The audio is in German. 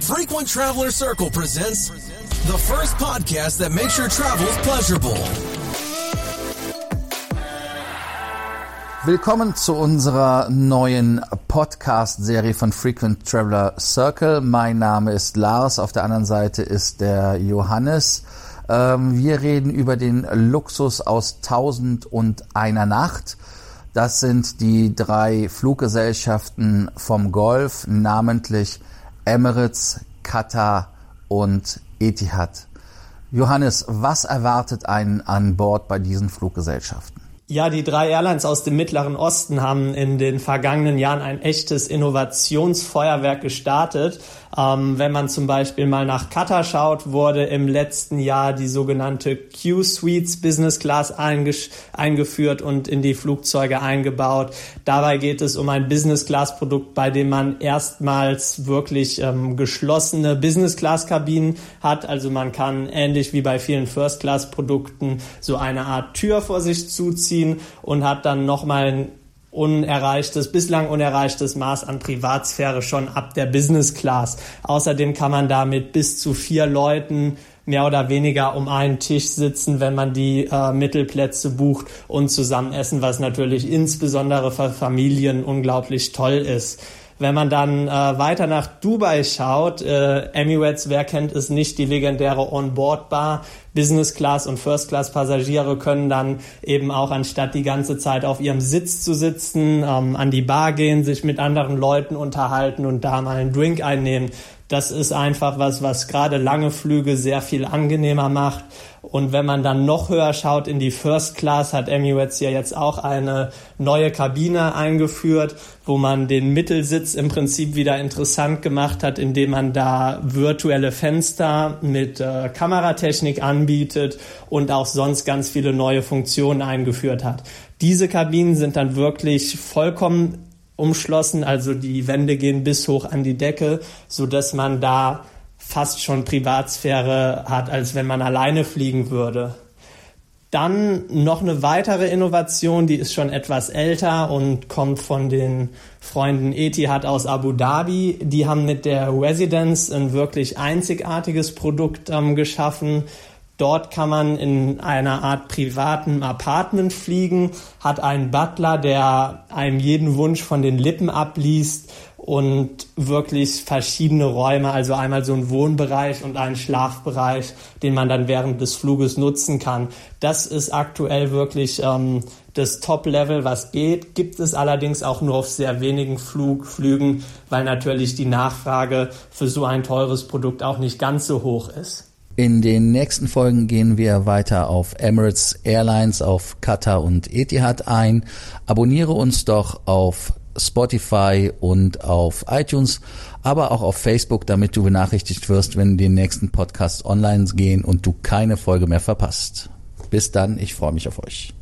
Frequent Traveler Circle presents the first podcast that makes your travels pleasurable. Willkommen zu unserer neuen Podcast-Serie von Frequent Traveler Circle. Mein Name ist Lars, auf der anderen Seite ist der Johannes. Ähm, wir reden über den Luxus aus Tausend und einer Nacht. Das sind die drei Fluggesellschaften vom Golf, namentlich Emirates, Qatar und Etihad. Johannes, was erwartet einen an Bord bei diesen Fluggesellschaften? Ja, die drei Airlines aus dem Mittleren Osten haben in den vergangenen Jahren ein echtes Innovationsfeuerwerk gestartet. Ähm, wenn man zum Beispiel mal nach Qatar schaut, wurde im letzten Jahr die sogenannte Q-Suites Business Class eingeführt und in die Flugzeuge eingebaut. Dabei geht es um ein Business Class Produkt, bei dem man erstmals wirklich ähm, geschlossene Business Class Kabinen hat. Also man kann ähnlich wie bei vielen First Class Produkten so eine Art Tür vor sich zuziehen und hat dann nochmal ein unerreichtes, bislang unerreichtes Maß an Privatsphäre schon ab der Business Class. Außerdem kann man da mit bis zu vier Leuten mehr oder weniger um einen Tisch sitzen, wenn man die äh, Mittelplätze bucht und zusammen essen, was natürlich insbesondere für Familien unglaublich toll ist. Wenn man dann äh, weiter nach Dubai schaut, äh, Emirates, wer kennt es nicht, die legendäre On-Board-Bar, Business Class und First Class Passagiere können dann eben auch anstatt die ganze Zeit auf ihrem Sitz zu sitzen, ähm, an die Bar gehen, sich mit anderen Leuten unterhalten und da mal einen Drink einnehmen. Das ist einfach was, was gerade lange Flüge sehr viel angenehmer macht. Und wenn man dann noch höher schaut in die First Class, hat Emirates ja jetzt auch eine neue Kabine eingeführt, wo man den Mittelsitz im Prinzip wieder interessant gemacht hat, indem man da virtuelle Fenster mit äh, Kameratechnik anbietet und auch sonst ganz viele neue Funktionen eingeführt hat. Diese Kabinen sind dann wirklich vollkommen umschlossen, also die Wände gehen bis hoch an die Decke, so dass man da fast schon Privatsphäre hat, als wenn man alleine fliegen würde. Dann noch eine weitere Innovation, die ist schon etwas älter und kommt von den Freunden Etihad aus Abu Dhabi. Die haben mit der Residence ein wirklich einzigartiges Produkt ähm, geschaffen. Dort kann man in einer Art privaten Apartment fliegen, hat einen Butler, der einem jeden Wunsch von den Lippen abliest und wirklich verschiedene Räume, also einmal so ein Wohnbereich und einen Schlafbereich, den man dann während des Fluges nutzen kann. Das ist aktuell wirklich ähm, das Top-Level, was geht. Gibt es allerdings auch nur auf sehr wenigen Flug, Flügen, weil natürlich die Nachfrage für so ein teures Produkt auch nicht ganz so hoch ist. In den nächsten Folgen gehen wir weiter auf Emirates Airlines, auf Qatar und Etihad ein. Abonniere uns doch auf Spotify und auf iTunes, aber auch auf Facebook, damit du benachrichtigt wirst, wenn die nächsten Podcasts online gehen und du keine Folge mehr verpasst. Bis dann, ich freue mich auf euch.